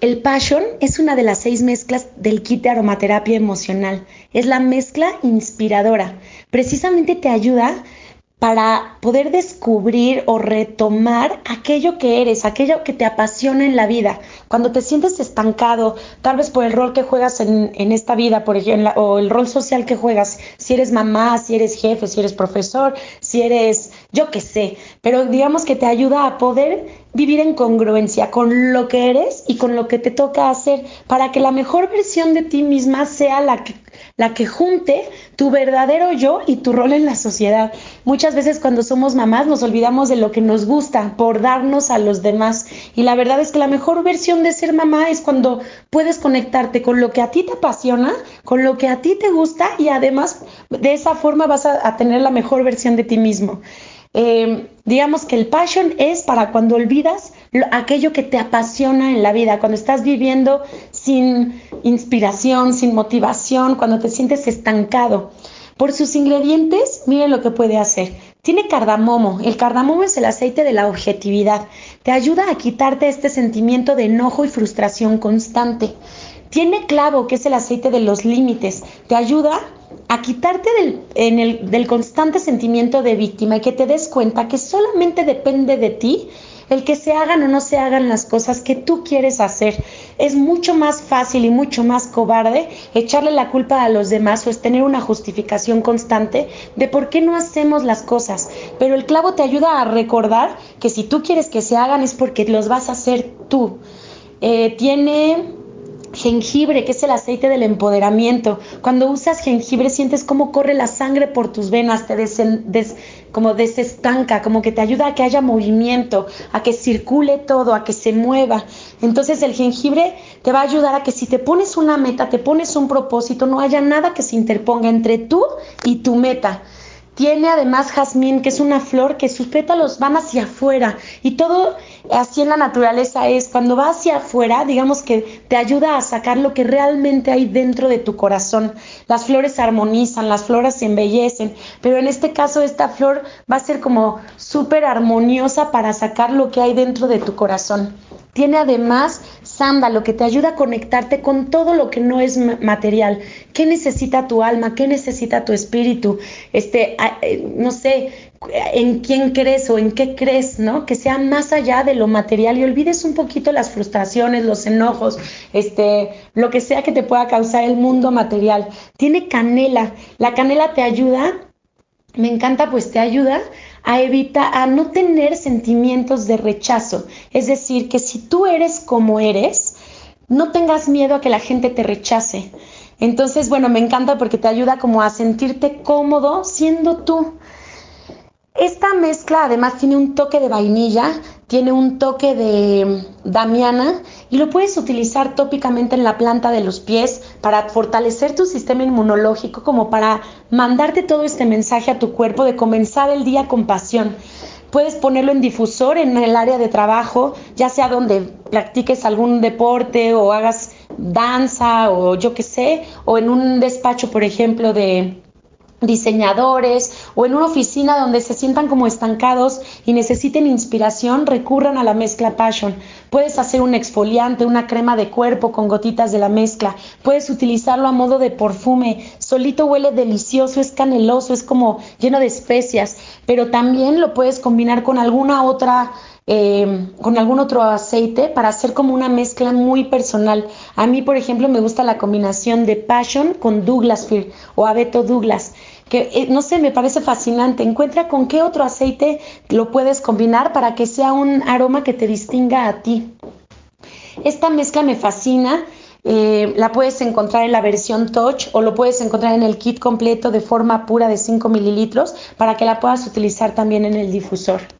El Passion es una de las seis mezclas del kit de aromaterapia emocional. Es la mezcla inspiradora. Precisamente te ayuda para poder descubrir o retomar aquello que eres, aquello que te apasiona en la vida. Cuando te sientes estancado, tal vez por el rol que juegas en, esta vida, por ejemplo, o el rol social que juegas, si eres mamá, si eres jefe, si eres profesor, si eres, yo qué sé, pero digamos que te ayuda a poder vivir en congruencia con lo que eres y con lo que te toca hacer para que la mejor versión de ti misma sea la que la que junte tu verdadero yo y tu rol en la sociedad. Muchas veces cuando somos mamás nos olvidamos de lo que nos gusta por darnos a los demás. Y la verdad es que la mejor versión de ser mamá es cuando puedes conectarte con lo que a ti te apasiona, con lo que a ti te gusta y además de esa forma vas a, tener la mejor versión de ti mismo. Eh, digamos que el passion es para cuando olvidas aquello que te apasiona en la vida, cuando estás viviendo sin inspiración, sin motivación, cuando te sientes estancado. Por sus ingredientes, miren lo que puede hacer. Tiene cardamomo. El cardamomo es el aceite de la objetividad. Te ayuda a quitarte este sentimiento de enojo y frustración constante. Tiene clavo, que es el aceite de los límites. Te ayuda a quitarte del, del constante sentimiento de víctima y que te des cuenta que solamente depende de ti el que se hagan o no se hagan las cosas que tú quieres hacer. Es mucho más fácil y mucho más cobarde echarle la culpa a los demás o es tener una justificación constante de por qué no hacemos las cosas. Pero el clavo te ayuda a recordar que si tú quieres que se hagan es porque los vas a hacer tú. Eh, tiene jengibre, que es el aceite del empoderamiento. Cuando usas jengibre sientes cómo corre la sangre por tus venas, te des, como desestanca, como que te ayuda a que haya movimiento, a que circule todo, a que se mueva. Entonces el jengibre te va a ayudar a que si te pones una meta, te pones un propósito, no haya nada que se interponga entre tú y tu meta. Tiene además jazmín, que es una flor que sus pétalos van hacia afuera y todo así en la naturaleza es cuando va hacia afuera, digamos que te ayuda a sacar lo que realmente hay dentro de tu corazón. Las flores armonizan, las flores se embellecen, pero en este caso esta flor va a ser como súper armoniosa para sacar lo que hay dentro de tu corazón. Tiene además sándalo que te ayuda a conectarte con todo lo que no es material. ¿Qué necesita tu alma? ¿Qué necesita tu espíritu? Este, eh, no sé, en quién crees o en qué crees, ¿no? Que sea más allá de lo material y olvides un poquito las frustraciones, los enojos, este, lo que sea que te pueda causar el mundo material. Tiene canela. La canela te ayuda, me encanta, pues te ayuda a evitar, a no tener sentimientos de rechazo. Es decir, que si tú eres como eres, no tengas miedo a que la gente te rechace. Entonces, bueno, me encanta porque te ayuda como a sentirte cómodo siendo tú. Esta mezcla además tiene un toque de vainilla, tiene un toque de damiana y lo puedes utilizar tópicamente en la planta de los pies para fortalecer tu sistema inmunológico, como para mandarte todo este mensaje a tu cuerpo de comenzar el día con pasión. Puedes ponerlo en difusor en el área de trabajo, ya sea donde practiques algún deporte o hagas danza o yo qué sé, o en un despacho, por ejemplo, de diseñadores o en una oficina donde se sientan como estancados y necesiten inspiración, recurran a la mezcla Passion. Puedes hacer un exfoliante, una crema de cuerpo con gotitas de la mezcla. Puedes utilizarlo a modo de perfume. Solito huele delicioso, es caneloso, es como lleno de especias, pero también lo puedes combinar con alguna otra eh, con algún otro aceite para hacer como una mezcla muy personal. A mí, por ejemplo, me gusta la combinación de Passion con Douglas Fir o Abeto Douglas que eh, no sé, me parece fascinante. Encuentra con qué otro aceite lo puedes combinar para que sea un aroma que te distinga a ti. Esta mezcla me fascina. Eh, la puedes encontrar en la versión Touch o lo puedes encontrar en el kit completo de forma pura de 5 mililitros para que la puedas utilizar también en el difusor.